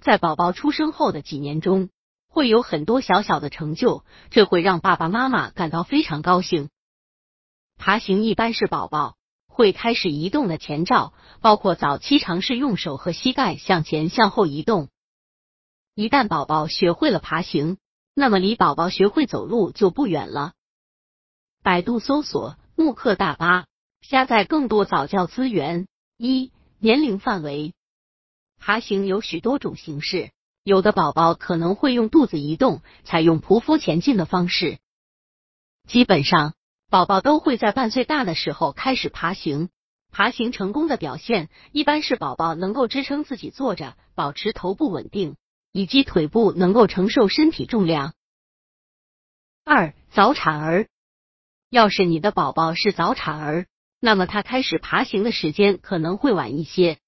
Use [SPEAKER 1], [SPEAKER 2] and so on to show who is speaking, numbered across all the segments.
[SPEAKER 1] 在宝宝出生后的几年中，会有很多小小的成就，这会让爸爸妈妈感到非常高兴。爬行一般是宝宝会开始移动的前兆，包括早期尝试用手和膝盖向前、向后移动。一旦宝宝学会了爬行，那么离宝宝学会走路就不远了。百度搜索“慕课大巴”，下载更多早教资源。一、年龄范围。爬行有许多种形式，有的宝宝可能会用肚子移动，采用匍匐前进的方式。基本上，宝宝都会在半岁大的时候开始爬行。爬行成功的表现，一般是宝宝能够支撑自己坐着，保持头部稳定，以及腿部能够承受身体重量。二、早产儿，要是你的宝宝是早产儿，那么他开始爬行的时间可能会晚一些。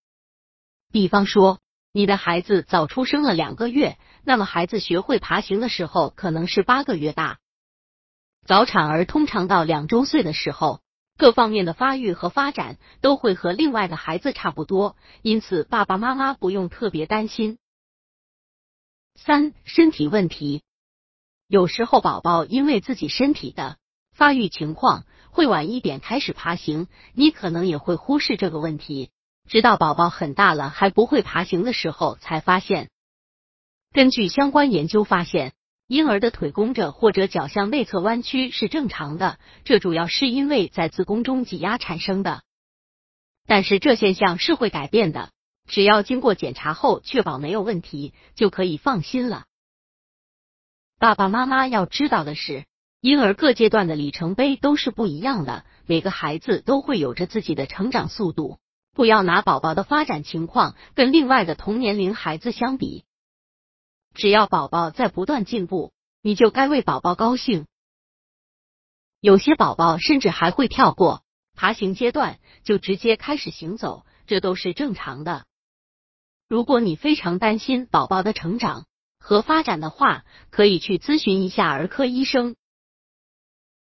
[SPEAKER 1] 比方说，你的孩子早出生了两个月，那么孩子学会爬行的时候可能是八个月大。早产儿通常到两周岁的时候，各方面的发育和发展都会和另外的孩子差不多，因此爸爸妈妈不用特别担心。三、身体问题，有时候宝宝因为自己身体的发育情况会晚一点开始爬行，你可能也会忽视这个问题。直到宝宝很大了还不会爬行的时候，才发现。根据相关研究发现，婴儿的腿弓着或者脚向内侧弯曲是正常的，这主要是因为在子宫中挤压产生的。但是这现象是会改变的，只要经过检查后确保没有问题，就可以放心了。爸爸妈妈要知道的是，婴儿各阶段的里程碑都是不一样的，每个孩子都会有着自己的成长速度。不要拿宝宝的发展情况跟另外的同年龄孩子相比，只要宝宝在不断进步，你就该为宝宝高兴。有些宝宝甚至还会跳过爬行阶段，就直接开始行走，这都是正常的。如果你非常担心宝宝的成长和发展的话，可以去咨询一下儿科医生。